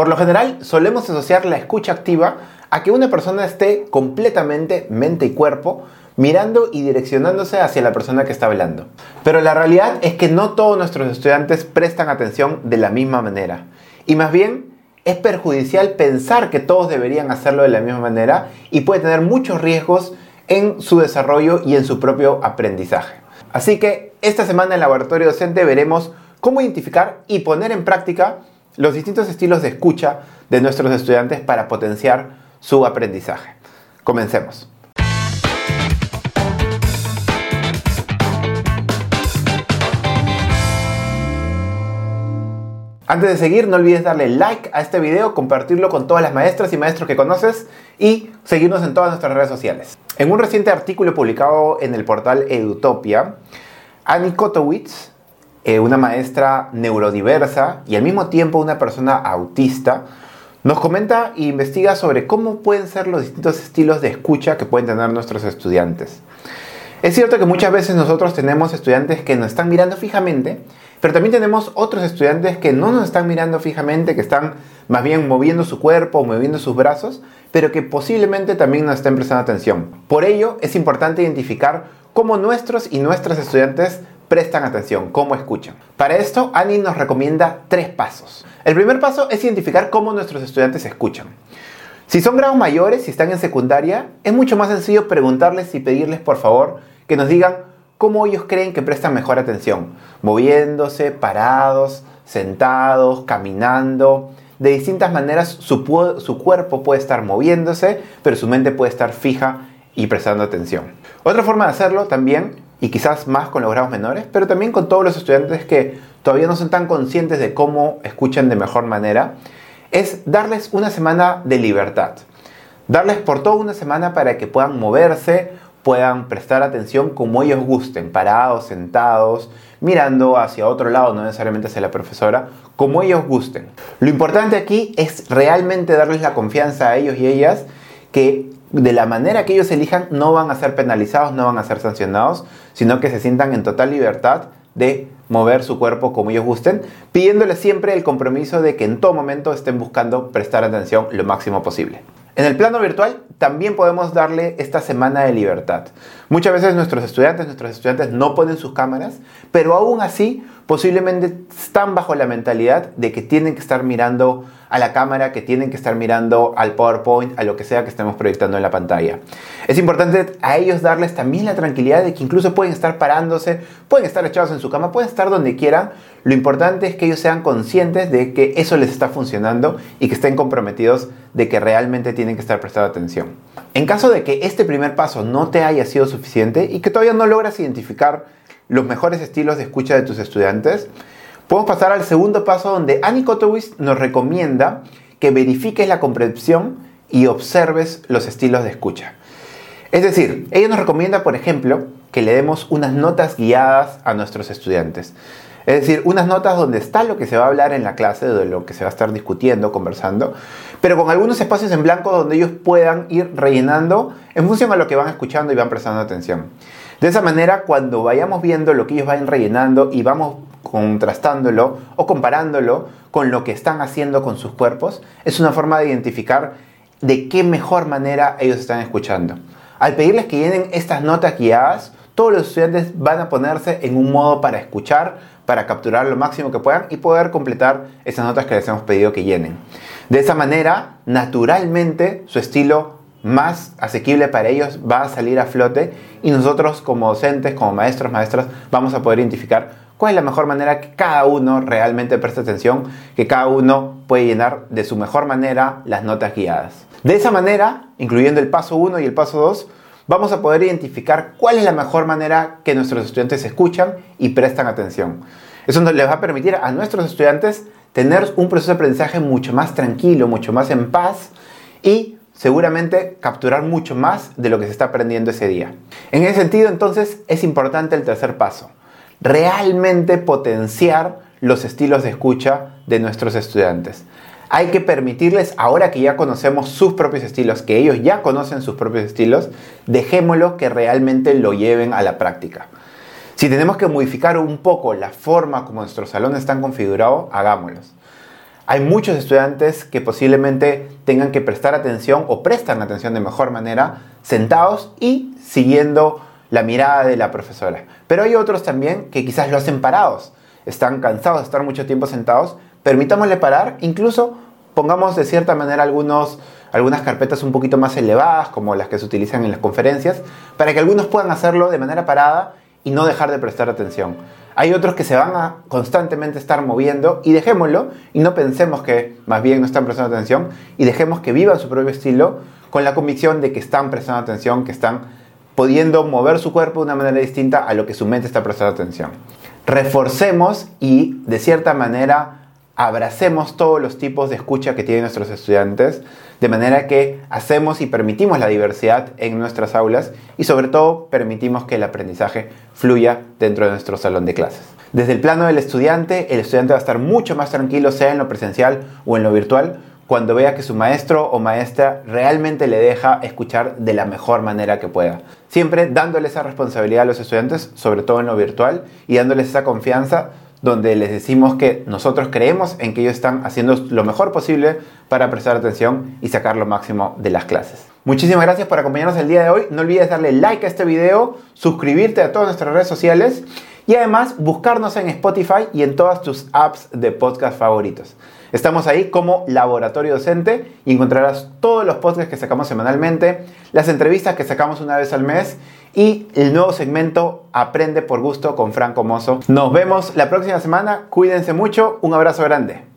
Por lo general, solemos asociar la escucha activa a que una persona esté completamente mente y cuerpo mirando y direccionándose hacia la persona que está hablando. Pero la realidad es que no todos nuestros estudiantes prestan atención de la misma manera. Y más bien es perjudicial pensar que todos deberían hacerlo de la misma manera y puede tener muchos riesgos en su desarrollo y en su propio aprendizaje. Así que esta semana en Laboratorio Docente veremos cómo identificar y poner en práctica los distintos estilos de escucha de nuestros estudiantes para potenciar su aprendizaje. Comencemos. Antes de seguir, no olvides darle like a este video, compartirlo con todas las maestras y maestros que conoces y seguirnos en todas nuestras redes sociales. En un reciente artículo publicado en el portal Edutopia, Annie Kotowitz, eh, una maestra neurodiversa y al mismo tiempo una persona autista, nos comenta e investiga sobre cómo pueden ser los distintos estilos de escucha que pueden tener nuestros estudiantes. Es cierto que muchas veces nosotros tenemos estudiantes que nos están mirando fijamente, pero también tenemos otros estudiantes que no nos están mirando fijamente, que están más bien moviendo su cuerpo, moviendo sus brazos, pero que posiblemente también nos estén prestando atención. Por ello, es importante identificar cómo nuestros y nuestras estudiantes prestan atención, cómo escuchan. Para esto, Annie nos recomienda tres pasos. El primer paso es identificar cómo nuestros estudiantes escuchan. Si son grados mayores, si están en secundaria, es mucho más sencillo preguntarles y pedirles por favor que nos digan cómo ellos creen que prestan mejor atención, moviéndose, parados, sentados, caminando. De distintas maneras su, su, cuerpo puede estar moviéndose, pero su mente puede estar fija y prestando atención. Otra forma de hacerlo también, y quizás más con los grados menores, pero también con todos los estudiantes que todavía no son tan conscientes de cómo escuchan de mejor manera, es darles una semana de libertad. Darles por toda una semana para que puedan moverse, puedan prestar atención como ellos gusten, parados, sentados, mirando hacia otro lado, no necesariamente hacia la profesora, como ellos gusten. Lo importante aquí es realmente darles la confianza a ellos y ellas que de la manera que ellos elijan no van a ser penalizados, no van a ser sancionados, sino que se sientan en total libertad de mover su cuerpo como ellos gusten, pidiéndoles siempre el compromiso de que en todo momento estén buscando prestar atención lo máximo posible. En el plano virtual también podemos darle esta semana de libertad. Muchas veces nuestros estudiantes, nuestros estudiantes no ponen sus cámaras, pero aún así posiblemente están bajo la mentalidad de que tienen que estar mirando a la cámara, que tienen que estar mirando al PowerPoint, a lo que sea que estemos proyectando en la pantalla. Es importante a ellos darles también la tranquilidad de que incluso pueden estar parándose, pueden estar echados en su cama, pueden estar donde quieran. Lo importante es que ellos sean conscientes de que eso les está funcionando y que estén comprometidos de que realmente tienen que estar prestando atención. En caso de que este primer paso no te haya sido suficiente y que todavía no logras identificar los mejores estilos de escucha de tus estudiantes, Podemos pasar al segundo paso donde Annie Kotowicz nos recomienda que verifiques la comprensión y observes los estilos de escucha. Es decir, ella nos recomienda, por ejemplo, que le demos unas notas guiadas a nuestros estudiantes. Es decir, unas notas donde está lo que se va a hablar en la clase, de lo que se va a estar discutiendo, conversando, pero con algunos espacios en blanco donde ellos puedan ir rellenando en función a lo que van escuchando y van prestando atención. De esa manera, cuando vayamos viendo lo que ellos van rellenando y vamos contrastándolo o comparándolo con lo que están haciendo con sus cuerpos, es una forma de identificar de qué mejor manera ellos están escuchando. Al pedirles que llenen estas notas guiadas, todos los estudiantes van a ponerse en un modo para escuchar, para capturar lo máximo que puedan y poder completar esas notas que les hemos pedido que llenen. De esa manera, naturalmente, su estilo más asequible para ellos va a salir a flote y nosotros como docentes, como maestros, maestras, vamos a poder identificar cuál es la mejor manera que cada uno realmente preste atención, que cada uno puede llenar de su mejor manera las notas guiadas. De esa manera, incluyendo el paso 1 y el paso 2, vamos a poder identificar cuál es la mejor manera que nuestros estudiantes escuchan y prestan atención. Eso les va a permitir a nuestros estudiantes tener un proceso de aprendizaje mucho más tranquilo, mucho más en paz y seguramente capturar mucho más de lo que se está aprendiendo ese día. En ese sentido, entonces, es importante el tercer paso, realmente potenciar los estilos de escucha de nuestros estudiantes. Hay que permitirles, ahora que ya conocemos sus propios estilos, que ellos ya conocen sus propios estilos, dejémoslo que realmente lo lleven a la práctica. Si tenemos que modificar un poco la forma como nuestros salones están configurados, hagámoslos. Hay muchos estudiantes que posiblemente tengan que prestar atención o prestan atención de mejor manera sentados y siguiendo la mirada de la profesora. Pero hay otros también que quizás lo hacen parados. Están cansados de estar mucho tiempo sentados. Permitámosle parar, incluso pongamos de cierta manera algunos, algunas carpetas un poquito más elevadas, como las que se utilizan en las conferencias, para que algunos puedan hacerlo de manera parada y no dejar de prestar atención. Hay otros que se van a constantemente estar moviendo y dejémoslo y no pensemos que más bien no están prestando atención y dejemos que vivan su propio estilo con la convicción de que están prestando atención, que están pudiendo mover su cuerpo de una manera distinta a lo que su mente está prestando atención. Reforcemos y de cierta manera abracemos todos los tipos de escucha que tienen nuestros estudiantes, de manera que hacemos y permitimos la diversidad en nuestras aulas y sobre todo permitimos que el aprendizaje fluya dentro de nuestro salón de clases. Desde el plano del estudiante, el estudiante va a estar mucho más tranquilo, sea en lo presencial o en lo virtual, cuando vea que su maestro o maestra realmente le deja escuchar de la mejor manera que pueda. Siempre dándole esa responsabilidad a los estudiantes, sobre todo en lo virtual, y dándoles esa confianza donde les decimos que nosotros creemos en que ellos están haciendo lo mejor posible para prestar atención y sacar lo máximo de las clases. Muchísimas gracias por acompañarnos el día de hoy. No olvides darle like a este video, suscribirte a todas nuestras redes sociales y además buscarnos en Spotify y en todas tus apps de podcast favoritos. Estamos ahí como laboratorio docente y encontrarás todos los podcasts que sacamos semanalmente, las entrevistas que sacamos una vez al mes y el nuevo segmento Aprende por gusto con Franco Mozo. Nos vemos la próxima semana, cuídense mucho, un abrazo grande.